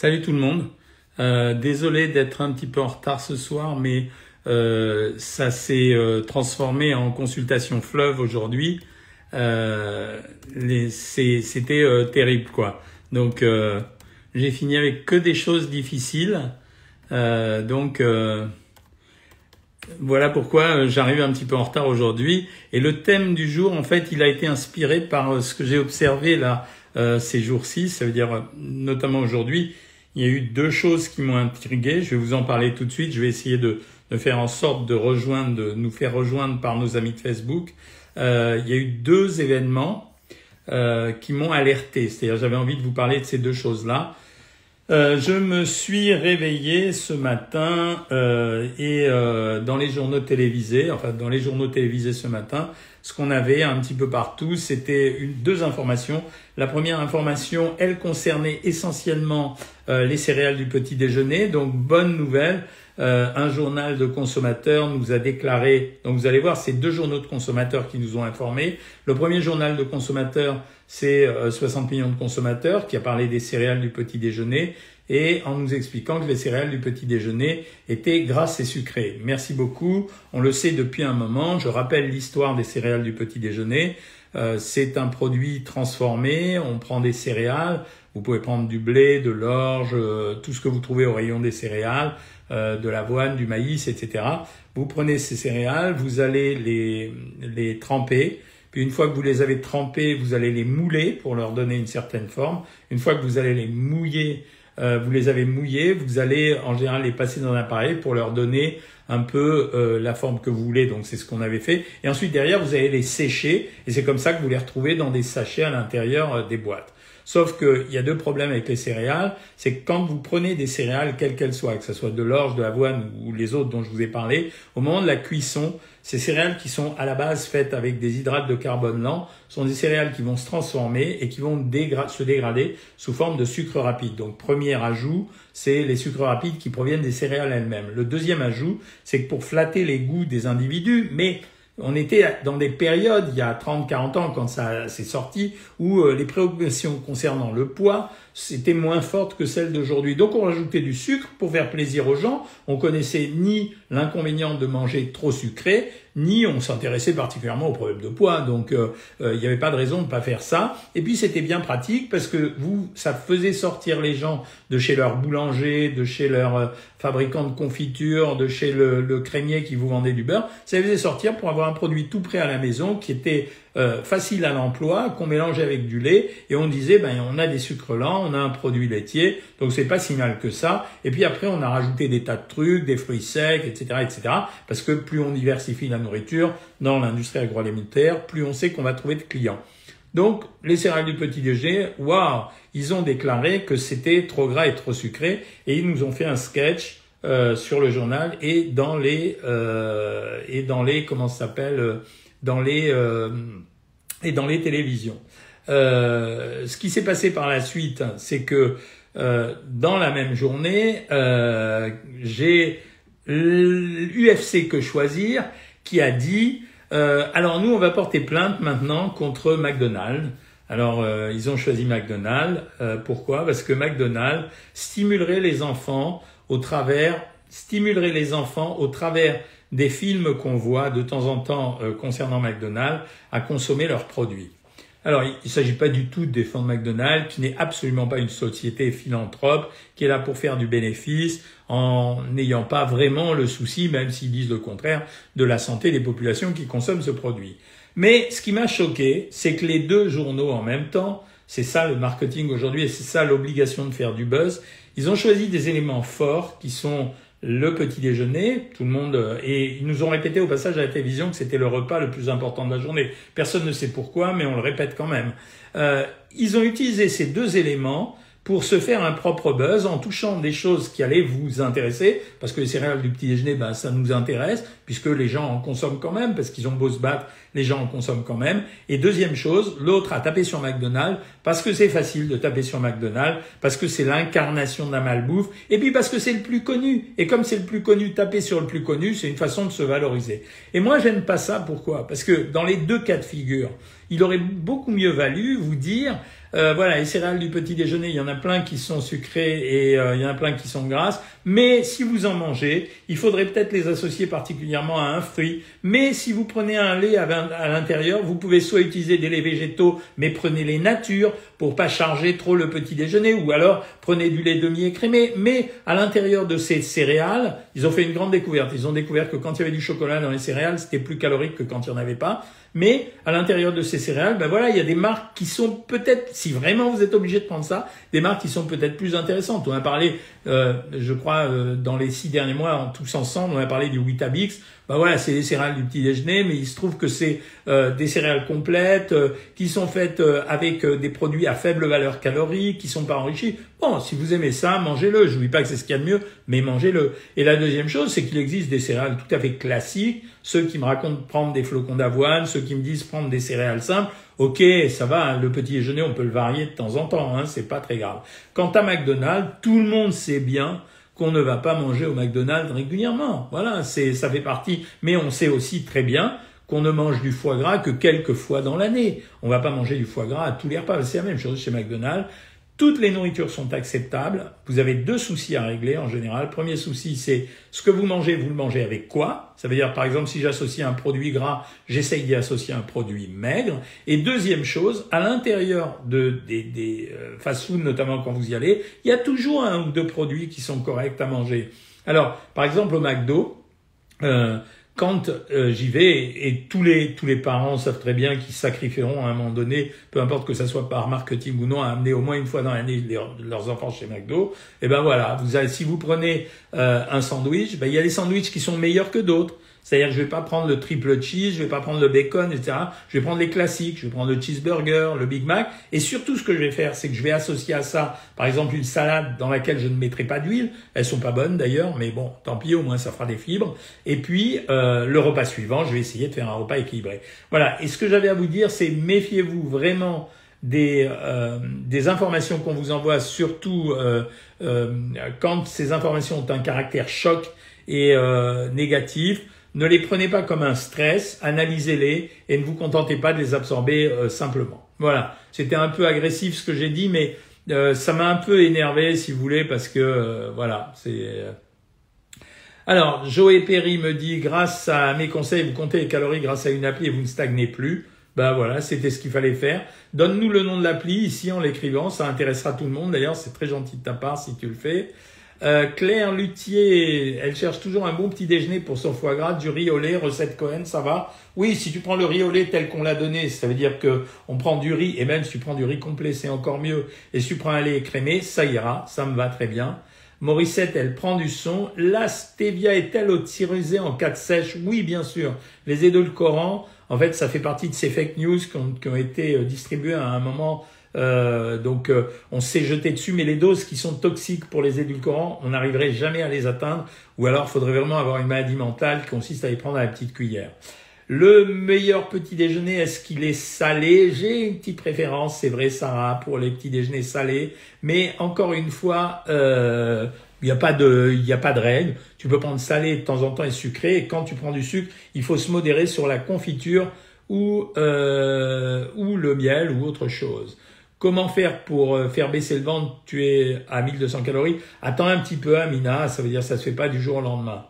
Salut tout le monde. Euh, désolé d'être un petit peu en retard ce soir, mais euh, ça s'est euh, transformé en consultation fleuve aujourd'hui. C'était terrible, quoi. Donc, j'ai fini avec que des choses difficiles. donc, voilà pourquoi j'arrive un petit peu en retard aujourd'hui. Et le thème du jour, en fait, il a été inspiré par ce que j'ai observé là ces jours-ci. Ça veut dire, notamment aujourd'hui, il y a eu deux choses qui m'ont intrigué. Je vais vous en parler tout de suite. Je vais essayer de, faire en sorte de rejoindre, de nous faire rejoindre par nos amis de Facebook. Euh, il y a eu deux événements euh, qui m'ont alerté. C'est-à-dire, j'avais envie de vous parler de ces deux choses-là. Euh, je me suis réveillé ce matin euh, et euh, dans les journaux télévisés, enfin dans les journaux télévisés ce matin, ce qu'on avait un petit peu partout, c'était deux informations. La première information, elle concernait essentiellement euh, les céréales du petit déjeuner. Donc bonne nouvelle, euh, un journal de consommateurs nous a déclaré, donc vous allez voir, c'est deux journaux de consommateurs qui nous ont informés. Le premier journal de consommateurs, c'est 60 euh, millions de consommateurs qui a parlé des céréales du petit déjeuner et en nous expliquant que les céréales du petit déjeuner étaient grasses et sucrées. Merci beaucoup. On le sait depuis un moment. Je rappelle l'histoire des céréales du petit déjeuner. Euh, c'est un produit transformé. On prend des céréales. Vous pouvez prendre du blé, de l'orge, euh, tout ce que vous trouvez au rayon des céréales, de l'avoine, du maïs, etc. Vous prenez ces céréales, vous allez les, les tremper. Puis une fois que vous les avez trempées, vous allez les mouler pour leur donner une certaine forme. Une fois que vous allez les mouiller, euh, vous les avez mouillés, vous allez en général les passer dans un appareil pour leur donner un peu euh, la forme que vous voulez. Donc c'est ce qu'on avait fait. Et ensuite derrière, vous allez les sécher et c'est comme ça que vous les retrouvez dans des sachets à l'intérieur euh, des boîtes. Sauf qu'il y a deux problèmes avec les céréales, c'est que quand vous prenez des céréales, quelles qu'elles soient, que ce soit de l'orge, de l'avoine ou les autres dont je vous ai parlé, au moment de la cuisson, ces céréales qui sont à la base faites avec des hydrates de carbone lent sont des céréales qui vont se transformer et qui vont se dégrader sous forme de sucre rapide. Donc premier ajout, c'est les sucres rapides qui proviennent des céréales elles-mêmes. Le deuxième ajout, c'est que pour flatter les goûts des individus, mais on était dans des périodes, il y a 30-40 ans, quand ça s'est sorti, où euh, les préoccupations concernant le poids c'était moins fortes que celles d'aujourd'hui. Donc on rajoutait du sucre pour faire plaisir aux gens. On connaissait ni l'inconvénient de manger trop sucré, ni on s'intéressait particulièrement au problème de poids. Donc euh, euh, il n'y avait pas de raison de ne pas faire ça. Et puis c'était bien pratique parce que vous, ça faisait sortir les gens de chez leur boulanger, de chez leur euh, fabricant de confiture, de chez le, le crémier qui vous vendait du beurre. Ça les faisait sortir pour avoir un produit tout prêt à la maison qui était euh, facile à l'emploi qu'on mélangeait avec du lait et on disait ben on a des sucres lents, on a un produit laitier, donc c'est pas si mal que ça. Et puis après on a rajouté des tas de trucs, des fruits secs, etc., etc. Parce que plus on diversifie la nourriture dans l'industrie agroalimentaire, plus on sait qu'on va trouver de clients. Donc, les céréales du petit déjeuner, waouh, ils ont déclaré que c'était trop gras et trop sucré, et ils nous ont fait un sketch euh, sur le journal et dans les euh, et dans les comment s'appelle dans les euh, et dans les télévisions. Euh, ce qui s'est passé par la suite, c'est que euh, dans la même journée, j'ai l'UFC que choisir qui a dit alors nous on va porter plainte maintenant contre McDonald's. Alors ils ont choisi McDonald's. pourquoi? Parce que McDonald's stimulerait les enfants au travers stimulerait les enfants au travers des films qu'on voit de temps en temps euh, concernant McDonald's à consommer leurs produits. Alors, il ne s'agit pas du tout de défendre McDonald's, qui n'est absolument pas une société philanthrope, qui est là pour faire du bénéfice, en n'ayant pas vraiment le souci, même s'ils disent le contraire, de la santé des populations qui consomment ce produit. Mais ce qui m'a choqué, c'est que les deux journaux en même temps, c'est ça le marketing aujourd'hui et c'est ça l'obligation de faire du buzz, ils ont choisi des éléments forts qui sont le petit déjeuner, tout le monde, euh, et ils nous ont répété au passage à la télévision que c'était le repas le plus important de la journée. Personne ne sait pourquoi, mais on le répète quand même. Euh, ils ont utilisé ces deux éléments pour se faire un propre buzz en touchant des choses qui allaient vous intéresser, parce que les céréales du petit déjeuner, ben, ça nous intéresse, puisque les gens en consomment quand même, parce qu'ils ont beau se battre, les gens en consomment quand même. Et deuxième chose, l'autre a tapé sur McDonald's, parce que c'est facile de taper sur McDonald's, parce que c'est l'incarnation la malbouffe, et puis parce que c'est le plus connu. Et comme c'est le plus connu, taper sur le plus connu, c'est une façon de se valoriser. Et moi, j'aime pas ça, pourquoi? Parce que dans les deux cas de figure, il aurait beaucoup mieux valu vous dire, euh, voilà, les céréales du petit déjeuner, il y en a plein qui sont sucrées et euh, il y en a plein qui sont grasses. Mais si vous en mangez, il faudrait peut-être les associer particulièrement à un fruit. Mais si vous prenez un lait à, l'intérieur, vous pouvez soit utiliser des laits végétaux, mais prenez les natures pour pas charger trop le petit déjeuner, ou alors prenez du lait demi-écrémé. Mais à l'intérieur de ces céréales, ils ont fait une grande découverte. Ils ont découvert que quand il y avait du chocolat dans les céréales, c'était plus calorique que quand il n'y en avait pas. Mais à l'intérieur de ces céréales, ben voilà, il y a des marques qui sont peut-être, si vraiment vous êtes obligé de prendre ça, des marques qui sont peut-être plus intéressantes. On a parlé, euh, je crois, euh, dans les six derniers mois, tous ensemble, on a parlé du Weetabix. Ben voilà, c'est des céréales du petit déjeuner, mais il se trouve que c'est euh, des céréales complètes qui sont faites avec des produits à faible valeur calorique, qui sont pas enrichis. Bon, si vous aimez ça, mangez-le. Je vous dis pas que c'est ce qu'il y a de mieux, mais mangez-le. Et la deuxième chose, c'est qu'il existe des céréales tout à fait classiques. Ceux qui me racontent prendre des flocons d'avoine, ceux qui me disent prendre des céréales simples. Ok, ça va, hein, le petit déjeuner, on peut le varier de temps en temps, hein, c'est pas très grave. Quant à McDonald's, tout le monde sait bien qu'on ne va pas manger au McDonald's régulièrement. Voilà, c'est, ça fait partie. Mais on sait aussi très bien qu'on ne mange du foie gras que quelques fois dans l'année. On va pas manger du foie gras à tous les repas. C'est la même chose chez McDonald's. Toutes les nourritures sont acceptables. Vous avez deux soucis à régler en général. Premier souci, c'est ce que vous mangez, vous le mangez avec quoi? Ça veut dire, par exemple, si j'associe un produit gras, j'essaye d'y associer un produit maigre. Et deuxième chose, à l'intérieur de, des, des euh, fast-food, notamment quand vous y allez, il y a toujours un ou deux produits qui sont corrects à manger. Alors, par exemple, au McDo, euh, quand euh, j'y vais, et tous les, tous les parents savent très bien qu'ils sacrifieront à un moment donné, peu importe que ça soit par marketing ou non, à amener au moins une fois dans l'année leurs enfants chez McDo, et eh ben voilà, vous avez, si vous prenez euh, un sandwich, ben il y a des sandwichs qui sont meilleurs que d'autres. C'est-à-dire que je vais pas prendre le triple cheese, je vais pas prendre le bacon, etc. Je vais prendre les classiques, je vais prendre le cheeseburger, le Big Mac. Et surtout, ce que je vais faire, c'est que je vais associer à ça, par exemple, une salade dans laquelle je ne mettrai pas d'huile. Elles sont pas bonnes d'ailleurs, mais bon, tant pis, au moins ça fera des fibres. Et puis, euh, le repas suivant, je vais essayer de faire un repas équilibré. Voilà. Et ce que j'avais à vous dire, c'est méfiez-vous vraiment des, euh, des informations qu'on vous envoie, surtout euh, euh, quand ces informations ont un caractère choc et euh, négatif. Ne les prenez pas comme un stress, analysez-les et ne vous contentez pas de les absorber euh, simplement. Voilà, c'était un peu agressif ce que j'ai dit, mais euh, ça m'a un peu énervé, si vous voulez, parce que euh, voilà, c'est. Alors, Joé Perry me dit, grâce à mes conseils, vous comptez les calories grâce à une appli et vous ne stagnez plus. Ben voilà, c'était ce qu'il fallait faire. Donne-nous le nom de l'appli ici en l'écrivant, ça intéressera tout le monde. D'ailleurs, c'est très gentil de ta part si tu le fais. Euh, Claire Luthier, elle cherche toujours un bon petit déjeuner pour son foie gras, du riz au lait, recette Cohen, ça va? Oui, si tu prends le riz au lait tel qu'on l'a donné, ça veut dire que on prend du riz, et même si tu prends du riz complet, c'est encore mieux. Et si tu prends un lait écrémé, ça ira, ça me va très bien. Morissette, elle prend du son. La stevia est-elle autorisée en cas de sèche Oui, bien sûr. Les édulcorants, en fait, ça fait partie de ces fake news qui ont, qui ont été euh, distribués à un moment euh, donc euh, on s'est jeté dessus, mais les doses qui sont toxiques pour les édulcorants, on n'arriverait jamais à les atteindre, ou alors il faudrait vraiment avoir une maladie mentale qui consiste à les prendre à la petite cuillère. Le meilleur petit déjeuner, est-ce qu'il est salé? J'ai une petite préférence, c'est vrai Sarah, pour les petits déjeuners salés, mais encore une fois, euh, il n'y a pas de, il règle. Tu peux prendre salé de temps en temps et sucré. Et quand tu prends du sucre, il faut se modérer sur la confiture euh, ou le miel ou autre chose. Comment faire pour euh, faire baisser le ventre Tu es à 1200 calories? Attends un petit peu, Amina. Ça veut dire que ça se fait pas du jour au lendemain.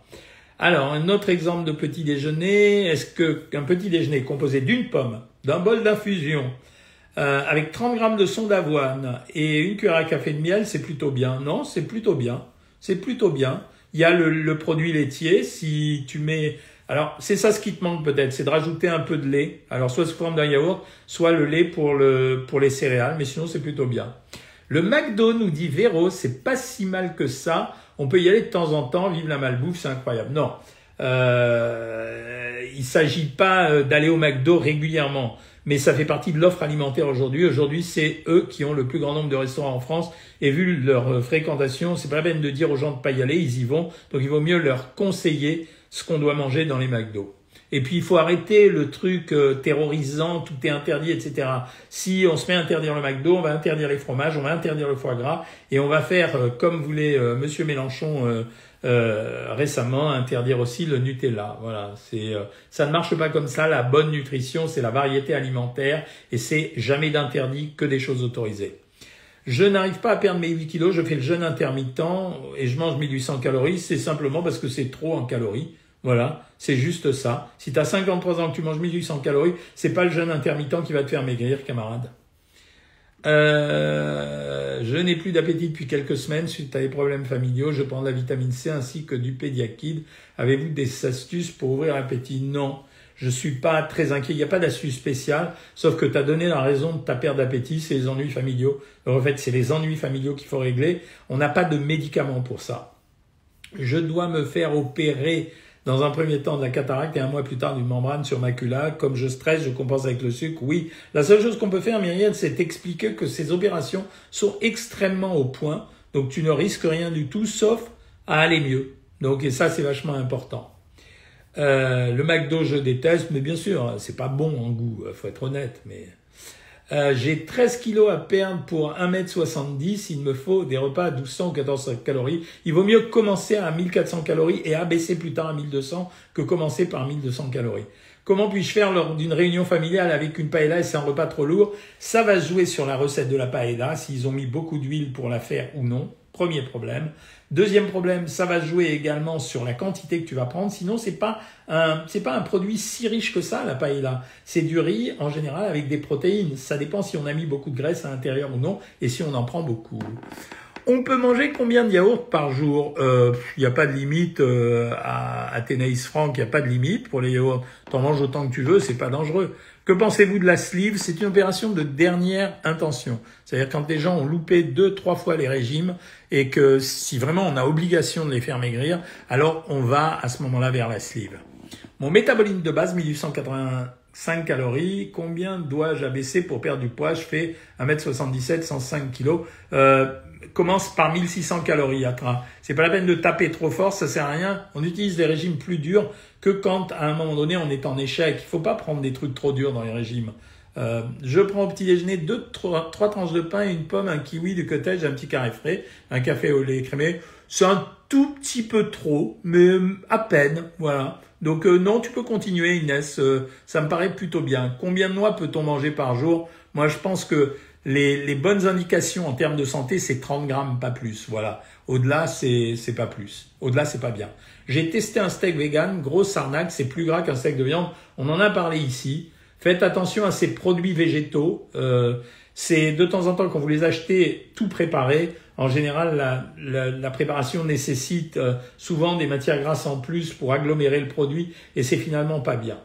Alors, un autre exemple de petit déjeuner. Est-ce que qu'un petit déjeuner composé d'une pomme, d'un bol d'infusion, euh, avec 30 grammes de son d'avoine et une cuillère à café de miel, c'est plutôt bien? Non, c'est plutôt bien. C'est plutôt bien. Il y a le, le produit laitier. Si tu mets alors, c'est ça ce qui te manque peut-être, c'est de rajouter un peu de lait. Alors, soit sous forme d'un yaourt, soit le lait pour, le, pour les céréales, mais sinon, c'est plutôt bien. Le McDo nous dit Véro, c'est pas si mal que ça. On peut y aller de temps en temps, vive la malbouffe, c'est incroyable. Non, euh, il s'agit pas euh, d'aller au McDo régulièrement, mais ça fait partie de l'offre alimentaire aujourd'hui. Aujourd'hui, c'est eux qui ont le plus grand nombre de restaurants en France, et vu leur euh, fréquentation, c'est pas la peine de dire aux gens de pas y aller, ils y vont. Donc, il vaut mieux leur conseiller ce qu'on doit manger dans les McDo. Et puis il faut arrêter le truc euh, terrorisant, tout est interdit, etc. Si on se met à interdire le McDo, on va interdire les fromages, on va interdire le foie gras, et on va faire, euh, comme voulait euh, Monsieur Mélenchon euh, récemment interdire aussi le Nutella. Voilà, c'est ça ne marche pas comme ça. La bonne nutrition, c'est la variété alimentaire et c'est jamais d'interdit que des choses autorisées. Je n'arrive pas à perdre mes 8 kilos, je fais le jeûne intermittent et je mange 1800 calories, c'est simplement parce que c'est trop en calories. Voilà, c'est juste ça. Si tu as 53 ans que tu manges 1800 calories, c'est pas le jeûne intermittent qui va te faire maigrir, camarade. Euh, je n'ai plus d'appétit depuis quelques semaines suite à des problèmes familiaux. Je prends de la vitamine C ainsi que du pédiakide. Avez-vous des astuces pour ouvrir l'appétit? Non. Je suis pas très inquiet. Il n'y a pas d'astuce spéciale, sauf que tu as donné la raison de ta perte d'appétit, c'est les ennuis familiaux. En fait, c'est les ennuis familiaux qu'il faut régler. On n'a pas de médicaments pour ça. Je dois me faire opérer dans un premier temps de la cataracte et un mois plus tard d'une membrane sur macula. Comme je stresse, je compense avec le sucre. Oui, la seule chose qu'on peut faire, Myriam, c'est expliquer que ces opérations sont extrêmement au point. Donc tu ne risques rien du tout, sauf à aller mieux. Donc et ça, c'est vachement important. Euh, le McDo, je déteste, mais bien sûr, c'est pas bon en goût, faut être honnête, mais euh, j'ai 13 kilos à perdre pour 1m70. Il me faut des repas à 1200 ou 1400 calories. Il vaut mieux commencer à 1400 calories et abaisser plus tard à 1200 que commencer par 1200 calories. Comment puis-je faire lors d'une réunion familiale avec une paella et c'est un repas trop lourd Ça va jouer sur la recette de la paella, s'ils ont mis beaucoup d'huile pour la faire ou non. Premier problème. Deuxième problème, ça va jouer également sur la quantité que tu vas prendre. Sinon, c'est pas un, c'est pas un produit si riche que ça, la paella. C'est du riz, en général, avec des protéines. Ça dépend si on a mis beaucoup de graisse à l'intérieur ou non, et si on en prend beaucoup. On peut manger combien de yaourts par jour? Il euh, n'y a pas de limite euh, à, à Franck, il n'y a pas de limite pour les yaourts. T'en manges autant que tu veux, c'est pas dangereux. Que pensez-vous de la sleeve? C'est une opération de dernière intention. C'est-à-dire quand des gens ont loupé deux, trois fois les régimes et que si vraiment on a obligation de les faire maigrir, alors on va à ce moment-là vers la sleeve. Mon métabolisme de base, 1885 calories. Combien dois-je abaisser pour perdre du poids? Je fais 1m77, 105 kg. Commence par 1600 calories, Atra. C'est pas la peine de taper trop fort, ça sert à rien. On utilise des régimes plus durs que quand, à un moment donné, on est en échec. Il faut pas prendre des trucs trop durs dans les régimes. Euh, je prends au petit déjeuner deux, trois, trois, tranches de pain, une pomme, un kiwi, du cottage, un petit carré frais, un café au lait crémé. C'est un tout petit peu trop, mais à peine, voilà. Donc euh, non, tu peux continuer, Inès. Euh, ça me paraît plutôt bien. Combien de noix peut-on manger par jour? Moi, je pense que les, bonnes indications en termes de santé, c'est 30 grammes, pas plus. Voilà. Au-delà, c'est, c'est pas plus. Au-delà, c'est pas bien. J'ai testé un steak vegan, grosse arnaque, c'est plus gras qu'un steak de viande. On en a parlé ici. Faites attention à ces produits végétaux. Euh, c'est de temps en temps quand vous les achetez tout préparé. En général, la préparation nécessite euh, souvent des matières grasses en plus pour agglomérer le produit et c'est finalement pas bien.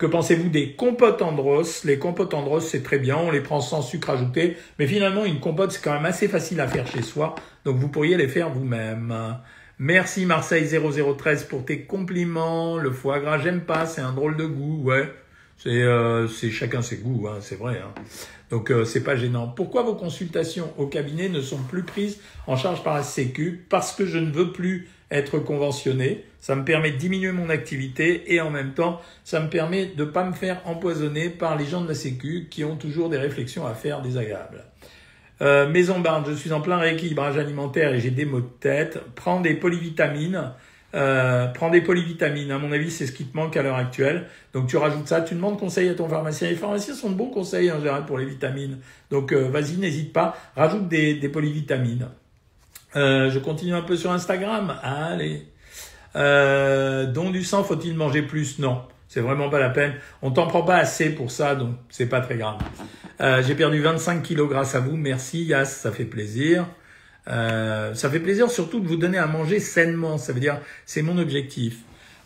Que pensez-vous des compotes Andros Les compotes Andros, c'est très bien, on les prend sans sucre ajouté, mais finalement, une compote, c'est quand même assez facile à faire chez soi, donc vous pourriez les faire vous-même. Merci Marseille 0013 pour tes compliments. Le foie gras, j'aime pas, c'est un drôle de goût, ouais. C'est euh, chacun ses goûts, hein, c'est vrai. Hein. Donc euh, c'est pas gênant. Pourquoi vos consultations au cabinet ne sont plus prises en charge par la Sécu? Parce que je ne veux plus être conventionné. Ça me permet de diminuer mon activité et en même temps, ça me permet de ne pas me faire empoisonner par les gens de la Sécu qui ont toujours des réflexions à faire désagréables. Euh, Maison Barne, je suis en plein rééquilibrage alimentaire et j'ai des maux de tête. Prends des polyvitamines. Euh, prends des polyvitamines. À mon avis, c'est ce qui te manque à l'heure actuelle. Donc tu rajoutes ça. Tu demandes conseil à ton pharmacien. Les pharmaciens sont de bons conseils en général pour les vitamines. Donc euh, vas-y, n'hésite pas. Rajoute des, des polyvitamines. Euh, je continue un peu sur Instagram. Allez. Euh, don du sang, faut-il manger plus? Non, c'est vraiment pas la peine. On t'en prend pas assez pour ça, donc c'est pas très grave. Euh, J'ai perdu 25 kilos grâce à vous. Merci Yas, ça fait plaisir. Euh, ça fait plaisir surtout de vous donner à manger sainement. Ça veut dire, c'est mon objectif.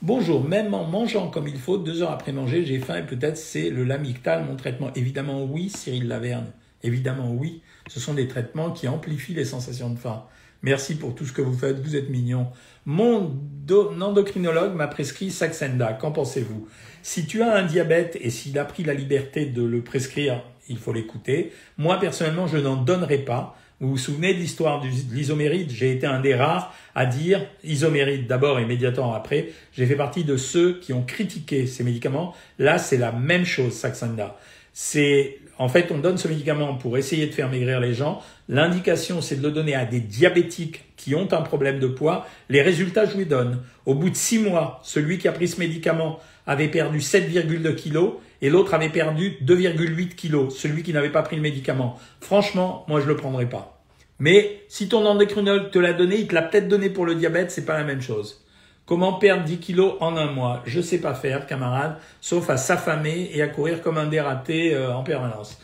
Bonjour, même en mangeant comme il faut, deux heures après manger, j'ai faim et peut-être c'est le lamictal, mon traitement. Évidemment oui, Cyril Laverne. Évidemment oui. Ce sont des traitements qui amplifient les sensations de faim. Merci pour tout ce que vous faites, vous êtes mignon. Mon endocrinologue m'a prescrit Saxenda. Qu'en pensez-vous? Si tu as un diabète et s'il a pris la liberté de le prescrire, il faut l'écouter. Moi, personnellement, je n'en donnerai pas. Vous vous souvenez de l'histoire de l'isoméride J'ai été un des rares à dire isoméride d'abord et immédiatement après. J'ai fait partie de ceux qui ont critiqué ces médicaments. Là, c'est la même chose, Saxenda. C'est en fait, on donne ce médicament pour essayer de faire maigrir les gens. L'indication, c'est de le donner à des diabétiques qui ont un problème de poids, les résultats, je les donne. Au bout de six mois, celui qui a pris ce médicament avait perdu 7,2 kilos et l'autre avait perdu 2,8 kilos, celui qui n'avait pas pris le médicament. Franchement, moi je le prendrais pas. Mais si ton endocrinologue te l'a donné, il te l'a peut-être donné pour le diabète, c'est pas la même chose. Comment perdre 10 kilos en un mois? Je sais pas faire, camarade, sauf à s'affamer et à courir comme un dératé euh, en permanence.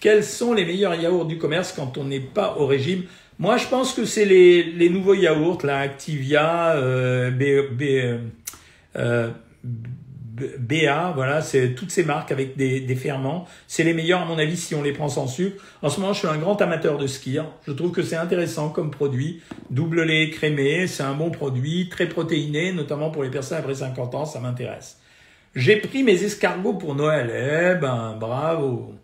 Quels sont les meilleurs yaourts du commerce quand on n'est pas au régime? Moi, je pense que c'est les, nouveaux yaourts, la Activia, euh, B, B, euh, BA, voilà, c'est toutes ces marques avec des, ferments. C'est les meilleurs à mon avis si on les prend sans sucre. En ce moment, je suis un grand amateur de skier. Je trouve que c'est intéressant comme produit. Double lait crémé, c'est un bon produit, très protéiné, notamment pour les personnes après 50 ans, ça m'intéresse. J'ai pris mes escargots pour Noël. Eh ben, bravo.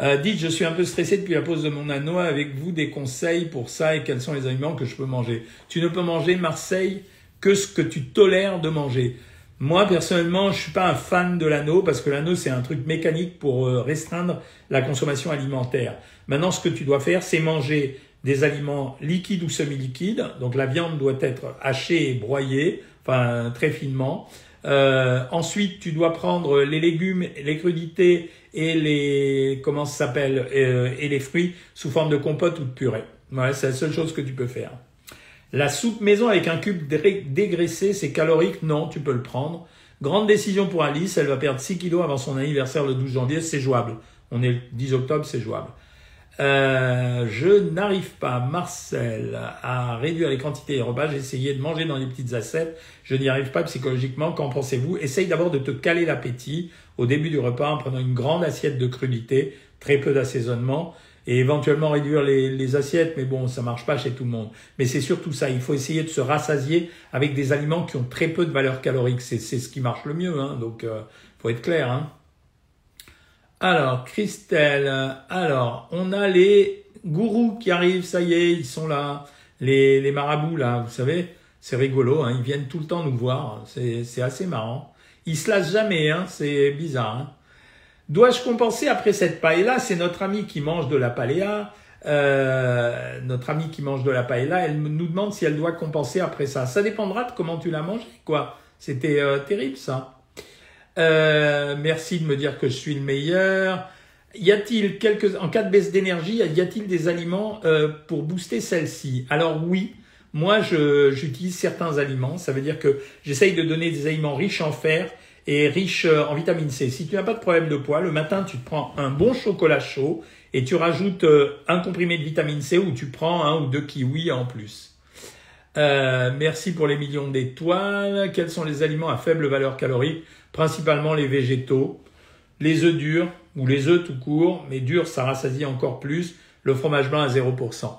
Euh, dites, je suis un peu stressé depuis la pause de mon anneau. Avec vous, des conseils pour ça et quels sont les aliments que je peux manger? Tu ne peux manger Marseille que ce que tu tolères de manger. Moi, personnellement, je suis pas un fan de l'anneau parce que l'anneau, c'est un truc mécanique pour euh, restreindre la consommation alimentaire. Maintenant, ce que tu dois faire, c'est manger des aliments liquides ou semi-liquides. Donc, la viande doit être hachée et broyée, enfin, très finement. Euh, ensuite, tu dois prendre les légumes, les crudités et les, comment ça s'appelle, euh, et les fruits sous forme de compote ou de purée. C'est la seule chose que tu peux faire. La soupe maison avec un cube dégraissé, c'est calorique Non, tu peux le prendre. Grande décision pour Alice, elle va perdre 6 kilos avant son anniversaire le 12 janvier, c'est jouable. On est le 10 octobre, c'est jouable. Euh, je n'arrive pas, Marcel, à réduire les quantités de repas. J'ai de manger dans les petites assiettes. Je n'y arrive pas psychologiquement. Qu'en pensez-vous? Essaye d'abord de te caler l'appétit au début du repas en prenant une grande assiette de crudité, très peu d'assaisonnement et éventuellement réduire les, les, assiettes, mais bon, ça marche pas chez tout le monde. Mais c'est surtout ça, il faut essayer de se rassasier avec des aliments qui ont très peu de valeur calorique. C'est ce qui marche le mieux, hein, donc euh, faut être clair. Hein. Alors, Christelle, alors, on a les gourous qui arrivent, ça y est, ils sont là. Les, les marabouts, là, vous savez, c'est rigolo, hein, ils viennent tout le temps nous voir, c'est assez marrant. Ils se lassent jamais, hein, c'est bizarre. Hein. Dois-je compenser après cette paella? C'est notre ami qui mange de la paella. Euh, notre ami qui mange de la paella, elle nous demande si elle doit compenser après ça. Ça dépendra de comment tu l'as mangé, quoi. C'était euh, terrible, ça. Euh, merci de me dire que je suis le meilleur. Y a-t-il quelques, en cas de baisse d'énergie, y a-t-il des aliments euh, pour booster celle-ci? Alors oui, moi j'utilise certains aliments. Ça veut dire que j'essaye de donner des aliments riches en fer et riche euh, en vitamine C. Si tu n'as pas de problème de poids, le matin, tu te prends un bon chocolat chaud et tu rajoutes euh, un comprimé de vitamine C ou tu prends un ou deux kiwis en plus. Euh, merci pour les millions d'étoiles. Quels sont les aliments à faible valeur calorique? Principalement les végétaux, les œufs durs ou les œufs tout court, mais durs ça rassasie encore plus. Le fromage blanc à 0%.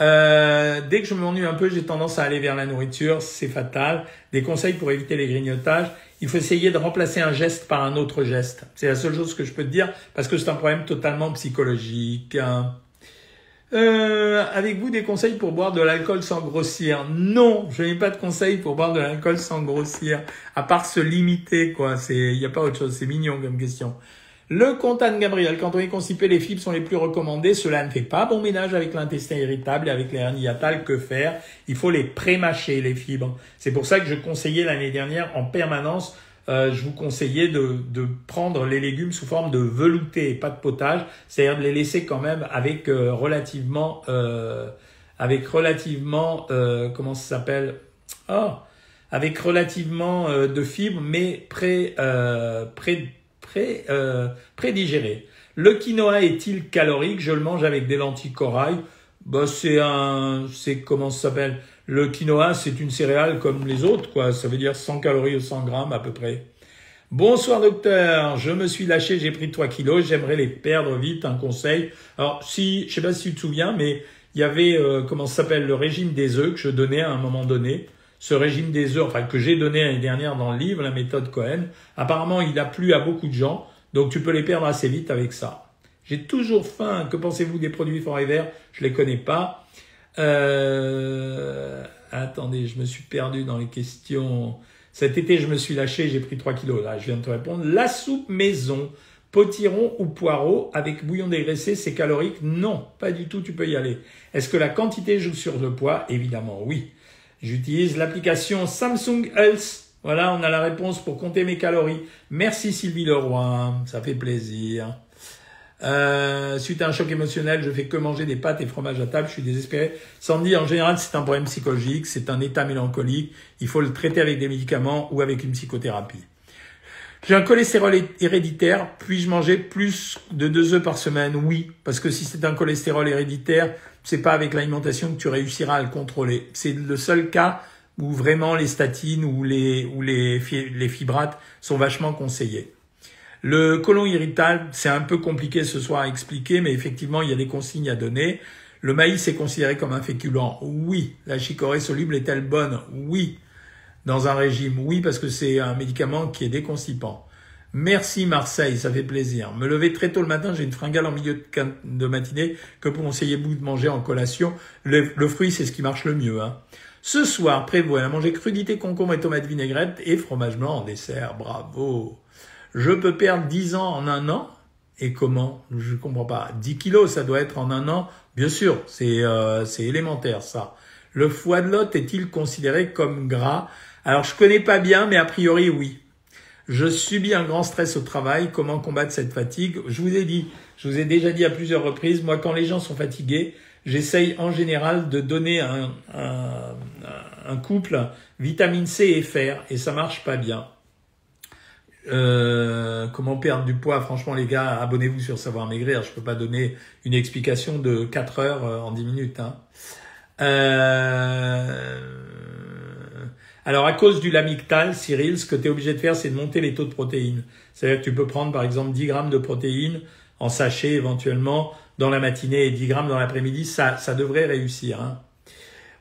Euh, dès que je m'ennuie un peu, j'ai tendance à aller vers la nourriture, c'est fatal. Des conseils pour éviter les grignotages il faut essayer de remplacer un geste par un autre geste. C'est la seule chose que je peux te dire parce que c'est un problème totalement psychologique. Hein. Euh, avec vous des conseils pour boire de l'alcool sans grossir? Non, je n'ai pas de conseils pour boire de l'alcool sans grossir, à part se limiter, quoi. Il n'y a pas autre chose. C'est mignon comme question. Le Comtane Gabriel, quand on est constipé, les fibres sont les plus recommandées. Cela ne fait pas bon ménage avec l'intestin irritable et avec les Que faire? Il faut les prémâcher, les fibres. C'est pour ça que je conseillais l'année dernière en permanence, euh, je vous conseillais de, de, prendre les légumes sous forme de velouté pas de potage, c'est-à-dire de les laisser quand même avec euh, relativement, euh, avec relativement, euh, comment ça s'appelle? Oh, avec relativement de fibres, mais pré, pré pré, euh, prédigéré. Le quinoa est-il calorique? Je le mange avec des lentilles corail. Bah, c'est un, c'est comment ça s'appelle? Le quinoa, c'est une céréale comme les autres, quoi. Ça veut dire 100 calories ou 100 grammes à peu près. Bonsoir docteur, je me suis lâché, j'ai pris 3 kilos, j'aimerais les perdre vite, un conseil. Alors si, je sais pas si tu te souviens, mais il y avait, euh, comment ça s'appelle, le régime des œufs que je donnais à un moment donné ce régime des œufs, enfin que j'ai donné l'année dernière dans le livre, la méthode Cohen, apparemment il a plu à beaucoup de gens, donc tu peux les perdre assez vite avec ça. J'ai toujours faim. Que pensez-vous des produits Forever Je les connais pas. Euh... Attendez, je me suis perdu dans les questions. Cet été, je me suis lâché, j'ai pris 3 kilos. Là, je viens de te répondre. La soupe maison Potiron ou poireau avec bouillon dégraissé, c'est calorique? Non, pas du tout, tu peux y aller. Est-ce que la quantité joue sur le poids? Évidemment, oui. J'utilise l'application Samsung Health. Voilà, on a la réponse pour compter mes calories. Merci Sylvie Leroy, ça fait plaisir. Euh, suite à un choc émotionnel, je fais que manger des pâtes et fromages à table, je suis désespéré. Sandy, en général, c'est un problème psychologique, c'est un état mélancolique. Il faut le traiter avec des médicaments ou avec une psychothérapie. J'ai un cholestérol héréditaire, puis-je manger plus de deux œufs par semaine? Oui, parce que si c'est un cholestérol héréditaire, c'est pas avec l'alimentation que tu réussiras à le contrôler. C'est le seul cas où vraiment les statines ou les, fibrates sont vachement conseillés. Le côlon irritable, c'est un peu compliqué ce soir à expliquer, mais effectivement, il y a des consignes à donner. Le maïs est considéré comme un féculent. Oui. La chicorée soluble est-elle bonne? Oui. Dans un régime Oui, parce que c'est un médicament qui est déconstipant. Merci Marseille, ça fait plaisir. Me lever très tôt le matin, j'ai une fringale en milieu de matinée que pour conseiller vous de manger en collation. Le, fruit, c'est ce qui marche le mieux. Hein. Ce soir, prévoyez à manger crudité, concombre et tomates vinaigrette et fromage blanc en dessert. Bravo. Je peux perdre 10 ans en un an? Et comment? Je comprends pas. 10 kilos, ça doit être en un an? Bien sûr, euh, c'est élémentaire ça. Le foie de l'hôte est-il considéré comme gras? Alors je connais pas bien, mais a priori oui. Je subis un grand stress au travail. Comment combattre cette fatigue? Je vous ai dit, je vous ai déjà dit à plusieurs reprises, moi quand les gens sont fatigués, j'essaye en général de donner un, un, un couple vitamine C et fer, et ça marche pas bien. Euh, comment perdre du poids? Franchement, les gars, abonnez-vous sur Savoir Maigrir. Je peux pas donner une explication de 4 heures euh, en 10 minutes. Hein. Euh... Alors, à cause du lamictal, Cyril, ce que tu es obligé de faire, c'est de monter les taux de protéines. C'est-à-dire que tu peux prendre, par exemple, 10 grammes de protéines en sachet éventuellement dans la matinée et 10 grammes dans l'après-midi. Ça, ça devrait réussir. Hein.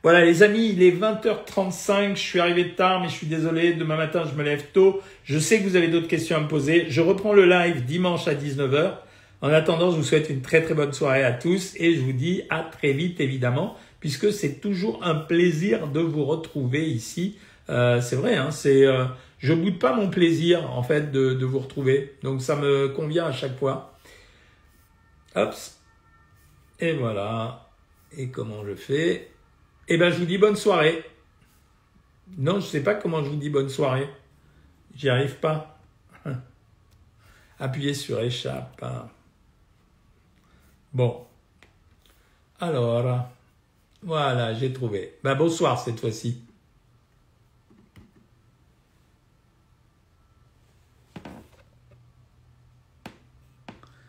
Voilà les amis, il est 20h35, je suis arrivé tard mais je suis désolé, demain matin je me lève tôt. Je sais que vous avez d'autres questions à me poser. Je reprends le live dimanche à 19h. En attendant, je vous souhaite une très très bonne soirée à tous et je vous dis à très vite évidemment puisque c'est toujours un plaisir de vous retrouver ici. Euh, c'est vrai, hein, c'est euh, je boude pas mon plaisir en fait de, vous retrouver. Donc ça me convient à chaque fois. Hop. Et voilà. Et comment je fais? Eh ben, je vous dis bonne soirée. Non, je ne sais pas comment je vous dis bonne soirée. J'y arrive pas. Appuyez sur échappe. Bon. Alors, voilà, j'ai trouvé. Ben, bonsoir cette fois-ci.